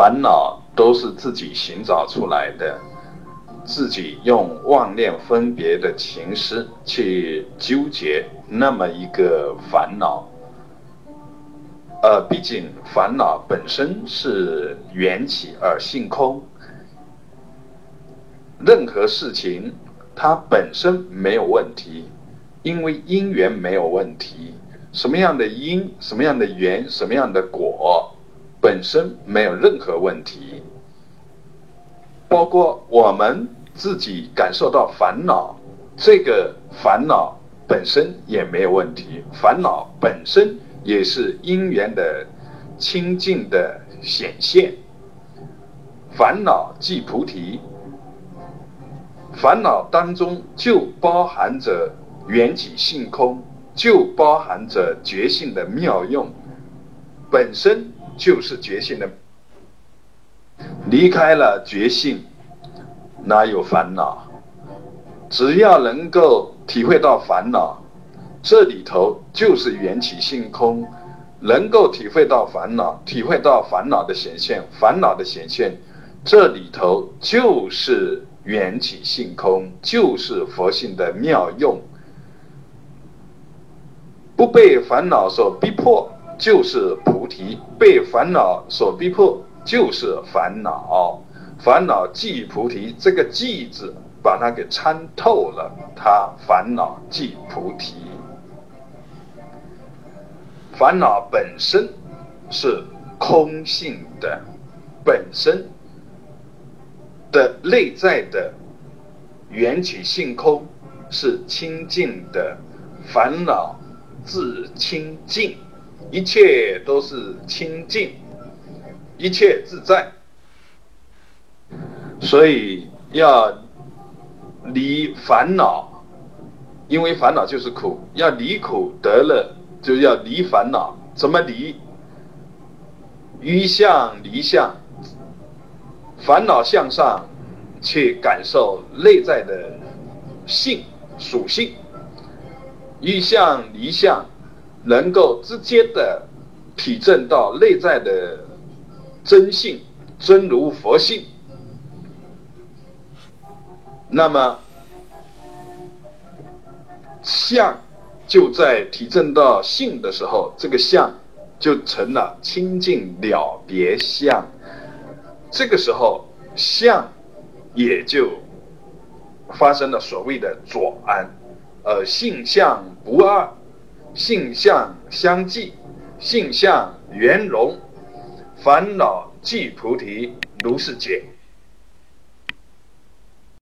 烦恼都是自己寻找出来的，自己用妄念分别的情思去纠结那么一个烦恼。呃，毕竟烦恼本身是缘起而性空，任何事情它本身没有问题，因为因缘没有问题。什么样的因，什么样的缘，什么样的果，本身没有任何问题。包括我们自己感受到烦恼，这个烦恼本身也没有问题，烦恼本身也是因缘的清净的显现。烦恼即菩提，烦恼当中就包含着缘起性空。就包含着觉性的妙用，本身就是觉性的。离开了觉性，哪有烦恼？只要能够体会到烦恼，这里头就是缘起性空。能够体会到烦恼，体会到烦恼的显现，烦恼的显现，这里头就是缘起性空，就是佛性的妙用。不被烦恼所逼迫，就是菩提；被烦恼所逼迫，就是烦恼。烦恼即菩提，这个“即”字把它给参透了，它烦恼即菩提。烦恼本身是空性的，本身的内在的缘起性空是清净的，烦恼。自清净，一切都是清净，一切自在。所以要离烦恼，因为烦恼就是苦，要离苦得乐，就要离烦恼。怎么离？于相离相，烦恼向上去感受内在的性属性。一相离相，能够直接的体证到内在的真性，真如佛性。那么相就在体证到性的时候，这个相就成了清净了别相。这个时候相也就发生了所谓的左安。呃，性相不二，性相相继，性相圆融，烦恼即菩提，如是解。